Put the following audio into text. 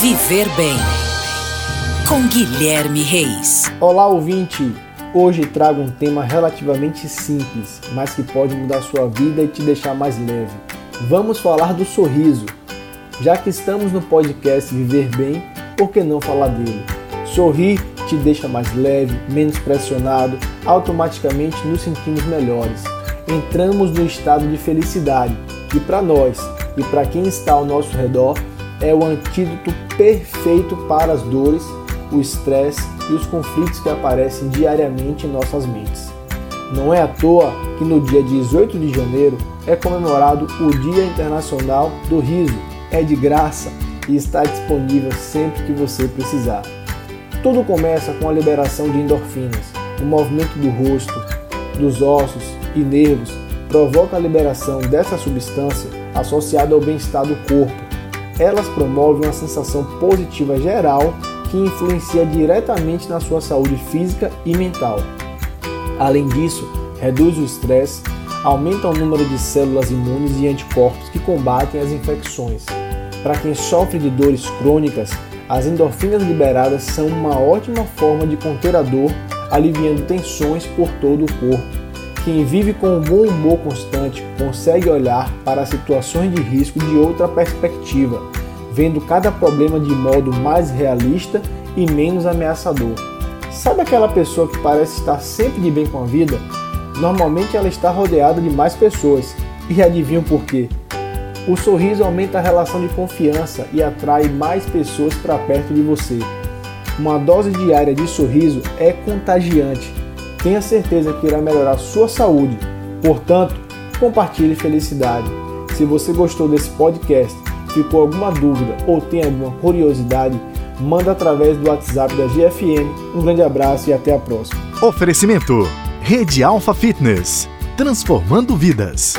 Viver Bem com Guilherme Reis. Olá, ouvinte! Hoje trago um tema relativamente simples, mas que pode mudar sua vida e te deixar mais leve. Vamos falar do sorriso. Já que estamos no podcast Viver Bem, por que não falar dele? Sorrir te deixa mais leve, menos pressionado, automaticamente nos sentimos melhores. Entramos no estado de felicidade, que para nós e para quem está ao nosso redor é o antídoto perfeito para as dores, o estresse e os conflitos que aparecem diariamente em nossas mentes. Não é à toa que no dia 18 de janeiro é comemorado o Dia Internacional do Riso. É de graça e está disponível sempre que você precisar. Tudo começa com a liberação de endorfinas. O movimento do rosto, dos ossos e nervos provoca a liberação dessa substância associada ao bem-estar do corpo elas promovem uma sensação positiva geral que influencia diretamente na sua saúde física e mental. Além disso, reduz o estresse, aumenta o número de células imunes e anticorpos que combatem as infecções. Para quem sofre de dores crônicas, as endorfinas liberadas são uma ótima forma de conter a dor, aliviando tensões por todo o corpo. Quem vive com um bom humor constante consegue olhar para situações de risco de outra perspectiva, vendo cada problema de modo mais realista e menos ameaçador. Sabe aquela pessoa que parece estar sempre de bem com a vida? Normalmente ela está rodeada de mais pessoas. E adivinham por quê? O sorriso aumenta a relação de confiança e atrai mais pessoas para perto de você. Uma dose diária de sorriso é contagiante tenha certeza que irá melhorar sua saúde. Portanto, compartilhe felicidade. Se você gostou desse podcast, ficou alguma dúvida ou tem alguma curiosidade, manda através do WhatsApp da GFM. Um grande abraço e até a próxima. Oferecimento: Rede Alfa Fitness transformando vidas.